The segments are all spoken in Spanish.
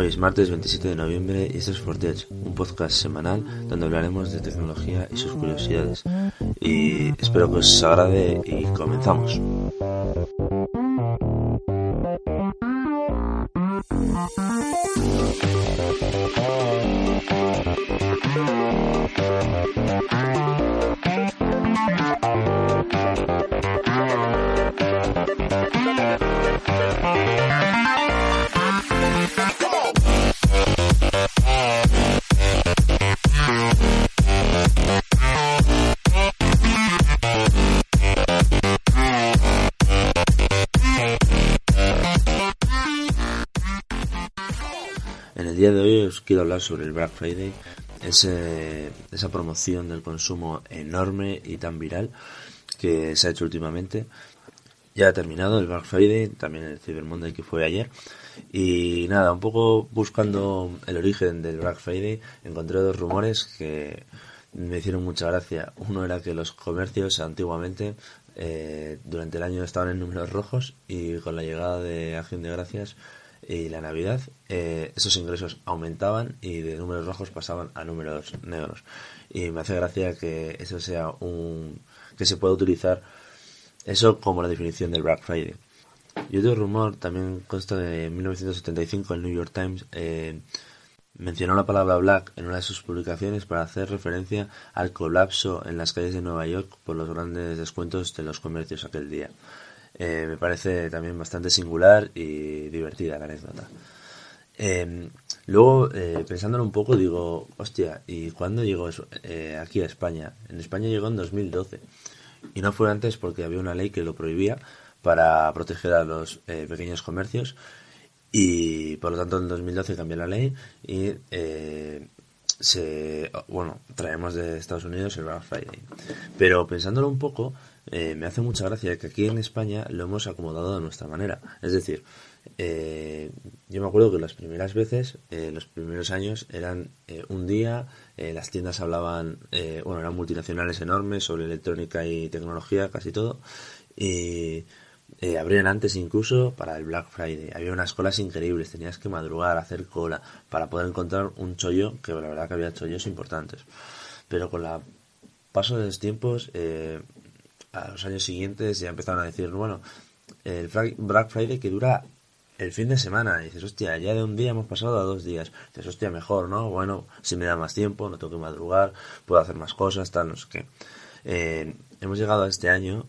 Hoy es martes 27 de noviembre y esto es Fortech, un podcast semanal donde hablaremos de tecnología y sus curiosidades. Y espero que os agrade y comenzamos. Día de hoy os quiero hablar sobre el Black Friday, ese, esa promoción del consumo enorme y tan viral que se ha hecho últimamente. Ya ha terminado el Black Friday, también el Cyber Monday que fue ayer. Y nada, un poco buscando el origen del Black Friday, encontré dos rumores que me hicieron mucha gracia. Uno era que los comercios antiguamente eh, durante el año estaban en números rojos y con la llegada de Acción de Gracias y la Navidad, eh, esos ingresos aumentaban y de números rojos pasaban a números negros. Y me hace gracia que eso sea un. que se pueda utilizar eso como la definición del Black Friday. Y otro rumor también consta de 1975, el New York Times eh, mencionó la palabra black en una de sus publicaciones para hacer referencia al colapso en las calles de Nueva York por los grandes descuentos de los comercios aquel día. Eh, me parece también bastante singular y divertida la anécdota. Eh, luego, eh, pensándolo un poco, digo, hostia, ¿y cuándo llegó eso, eh, aquí a España? En España llegó en 2012. Y no fue antes porque había una ley que lo prohibía para proteger a los pequeños comercios. Y por lo tanto, en 2012 cambió la ley y se, bueno, traemos de Estados Unidos el Black Friday. Pero pensándolo un poco, eh, me hace mucha gracia que aquí en España lo hemos acomodado de nuestra manera. Es decir, eh, yo me acuerdo que las primeras veces, eh, los primeros años, eran eh, un día, eh, las tiendas hablaban, eh, bueno, eran multinacionales enormes sobre electrónica y tecnología, casi todo, y eh, abrían antes incluso para el Black Friday. Había unas colas increíbles, tenías que madrugar, hacer cola para poder encontrar un chollo, que la verdad que había chollos importantes. Pero con la paso de los tiempos, eh, a los años siguientes ya empezaron a decir, bueno, el Black Friday que dura el fin de semana. Y dices, hostia, ya de un día hemos pasado a dos días. dices, hostia, mejor, ¿no? Bueno, si me da más tiempo, no tengo que madrugar, puedo hacer más cosas, tal, no sé qué. Eh, hemos llegado a este año,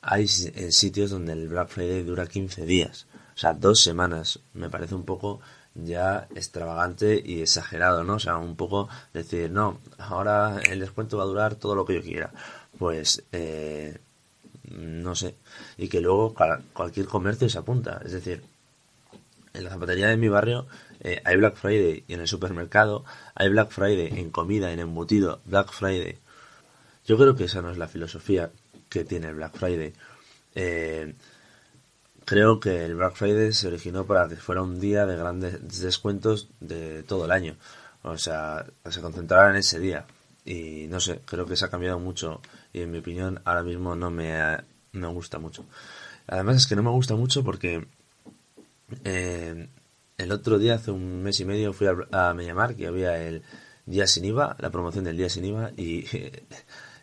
hay si- sitios donde el Black Friday dura 15 días. O sea, dos semanas. Me parece un poco ya extravagante y exagerado, ¿no? O sea, un poco decir, no, ahora el descuento va a durar todo lo que yo quiera. Pues, eh, no sé. Y que luego cualquier comercio se apunta. Es decir, en la zapatería de mi barrio eh, hay Black Friday y en el supermercado hay Black Friday en comida, en embutido, Black Friday. Yo creo que esa no es la filosofía que tiene el Black Friday. Eh, creo que el Black Friday se originó para que fuera un día de grandes descuentos de todo el año. O sea, se concentrara en ese día. Y no sé, creo que se ha cambiado mucho y en mi opinión ahora mismo no me, me gusta mucho. Además es que no me gusta mucho porque eh, el otro día, hace un mes y medio, fui a, a y había el Día Sin IVA, la promoción del Día Sin IVA, y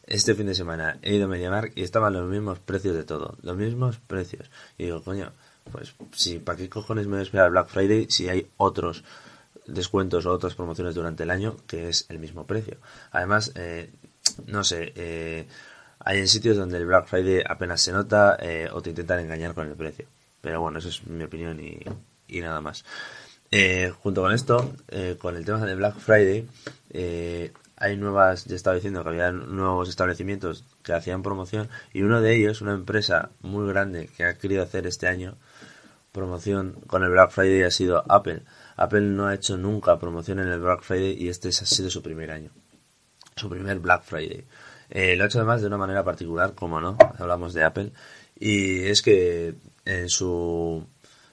este fin de semana he ido a MediaMarkt y estaban los mismos precios de todo, los mismos precios. Y digo, coño, pues si para qué cojones me voy a esperar Black Friday si hay otros descuentos o otras promociones durante el año que es el mismo precio. Además, eh, no sé, eh, hay en sitios donde el Black Friday apenas se nota eh, o te intentan engañar con el precio. Pero bueno, eso es mi opinión y, nada más. Eh, junto con esto, con el tema de Black Friday, hay nuevas, ya estaba diciendo que había nuevos establecimientos que hacían promoción y uno de ellos, una empresa muy grande que ha querido hacer este año promoción con el Black Friday ha sido Apple. Apple no ha hecho nunca promoción en el Black Friday y este ha sido su primer año, su primer Black Friday. Eh, lo ha hecho además de una manera particular, como no, hablamos de Apple, y es que en su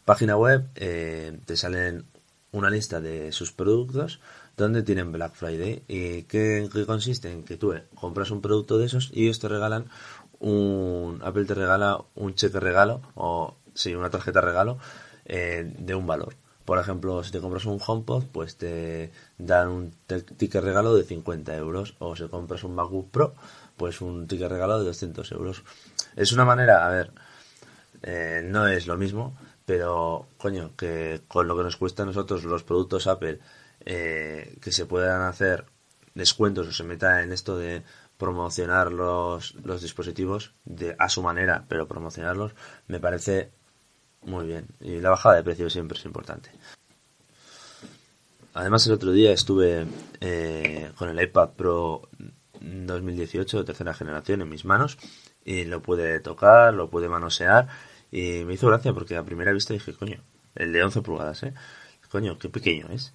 página web eh, te salen una lista de sus productos donde tienen Black Friday y ¿qué, qué consiste en que tú eh, compras un producto de esos y ellos te regalan un Apple te regala un cheque regalo o sí una tarjeta regalo eh, de un valor Por ejemplo, si te compras un HomePod, pues te dan un ticket regalo de 50 euros. O si compras un MacBook Pro, pues un ticket regalo de 200 euros. Es una manera, a ver, eh, no es lo mismo, pero coño, que con lo que nos cuesta a nosotros los productos Apple, eh, que se puedan hacer descuentos o se meta en esto de promocionar los, los dispositivos de, a su manera, pero promocionarlos, me parece muy bien. Y la bajada de precio siempre es importante. Además, el otro día estuve eh, con el iPad Pro 2018 de tercera generación en mis manos y lo pude tocar, lo pude manosear y me hizo gracia porque a primera vista dije, coño, el de 11 pulgadas, ¿eh? Coño, qué pequeño es.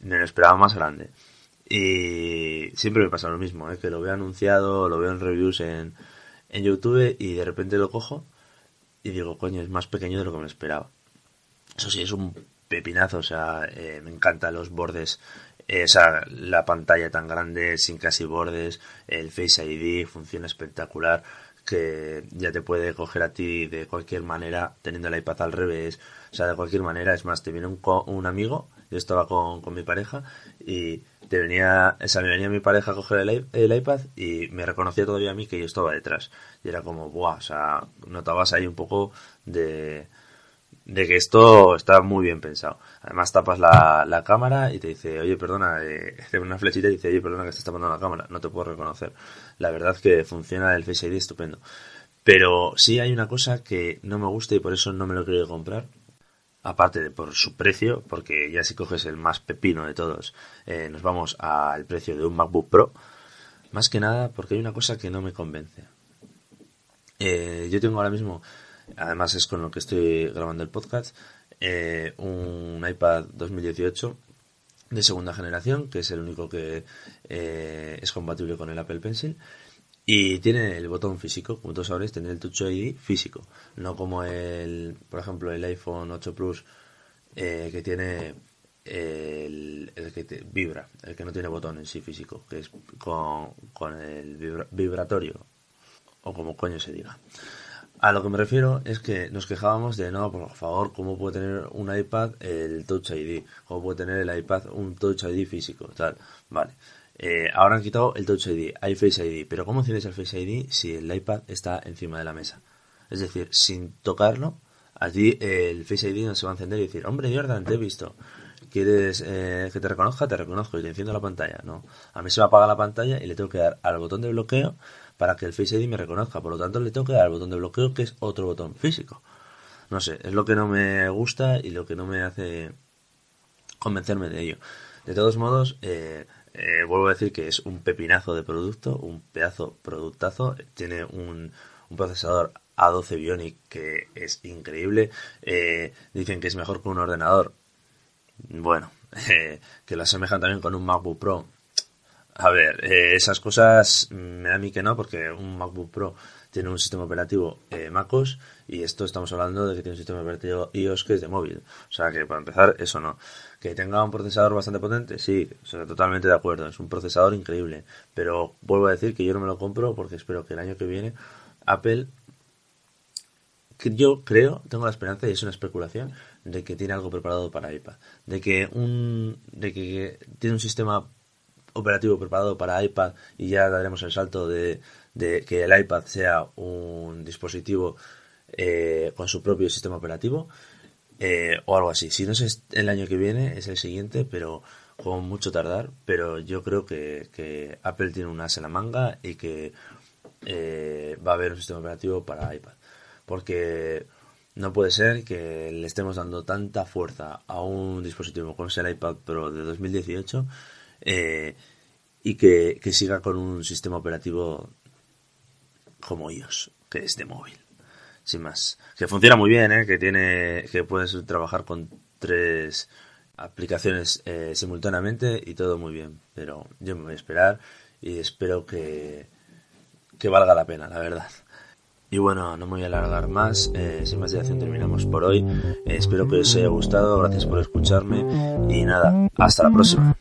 Me lo esperaba más grande. Y siempre me pasa lo mismo, ¿eh? que lo veo anunciado, lo veo en reviews en, en YouTube y de repente lo cojo y digo, coño, es más pequeño de lo que me esperaba. Eso sí, es un pepinazo, o sea, eh, me encantan los bordes, eh, o sea, la pantalla tan grande, sin casi bordes, el Face ID funciona espectacular, que ya te puede coger a ti de cualquier manera, teniendo el iPad al revés, o sea, de cualquier manera, es más, te viene un, un amigo, yo estaba con, con mi pareja y te venía, o sea, me venía mi pareja a coger el, iPad y me reconocía todavía a mí que yo estaba detrás. Y era como, buah, o sea, notabas ahí un poco de, de que esto está muy bien pensado. Además tapas la, la cámara y te dice, oye, perdona, eh, una flechita y dice, oye, perdona que estás tapando la cámara, no te puedo reconocer. La verdad que funciona el Face ID estupendo. Pero sí hay una cosa que no me gusta y por eso no me lo quiero comprar, aparte de por su precio, porque ya si coges el más pepino de todos, eh, nos vamos al precio de un MacBook Pro, más que nada porque hay una cosa que no me convence. Eh, yo tengo ahora mismo, además es con lo que estoy grabando el podcast, eh, un iPad 2018 de segunda generación, que es el único que es compatible con el Apple Pencil, y tiene el botón físico, como todos sabréis, tiene el Touch ID físico, no como el, por ejemplo, el iPhone 8 Plus eh, que tiene el, que vibra, el que no tiene botón en sí físico, que es con, con el vibratorio, o como coño se diga. A lo que me refiero es que nos quejábamos de, no, por favor, ¿cómo puede tener un iPad el Touch ID? ¿Cómo puede tener el iPad un Touch ID físico? Tal, vale. Eh, ahora han quitado el Touch ID, hay Face ID, pero ¿cómo tienes el Face ID si el iPad está encima de la mesa? Es decir, sin tocarlo, allí el Face ID no se va a encender y decir, hombre Jordan, te he visto. ¿Quieres eh, que te reconozca? Te reconozco y te enciendo la pantalla. No, a mí se me apaga la pantalla y le tengo que dar al botón de bloqueo para que el Face ID me reconozca. Por lo tanto, le tengo que dar al botón de bloqueo que es otro botón físico. No sé, es lo que no me gusta y lo que no me hace convencerme de ello. De todos modos, eh, eh, vuelvo a decir que es un pepinazo de producto, un pedazo productazo. Tiene un, procesador A12 Bionic que es increíble. Dicen que es mejor que un ordenador. Bueno, eh, que lo asemejan también con un MacBook Pro. A ver, esas cosas me da a mí que no, porque un MacBook Pro tiene un sistema operativo MacOS y esto estamos hablando de que tiene un sistema operativo iOS que es de móvil. O sea que para empezar, eso no. Que tenga un procesador bastante potente, sí, totalmente de acuerdo, es un procesador increíble. Pero vuelvo a decir que yo no me lo compro porque espero que el año que viene Apple, yo creo, tengo la esperanza, y es una especulación, de que tiene algo preparado para iPad. De que, un, de que tiene un sistema operativo preparado para iPad y ya daremos el salto de, que el iPad sea un dispositivo eh, con su propio sistema operativo eh, o algo así. Si no es el año que viene, es el siguiente, pero con mucho tardar. Pero yo creo que, Apple tiene un as en la manga y que eh, va a haber un sistema operativo para iPad. Porque no puede ser que le estemos dando tanta fuerza a un dispositivo como es el iPad Pro de 2018 eh, y que, que siga con un sistema operativo como iOS, que es de móvil sin más. Que funciona muy bien, ¿eh? que tiene, que puedes trabajar con tres aplicaciones eh, simultáneamente y todo muy bien. Pero yo me voy a esperar y espero que, que valga la pena, la verdad. Y bueno, no me voy a alargar más, eh, sin más dilación terminamos por hoy. espero que os haya gustado, gracias por escucharme y nada, hasta la próxima.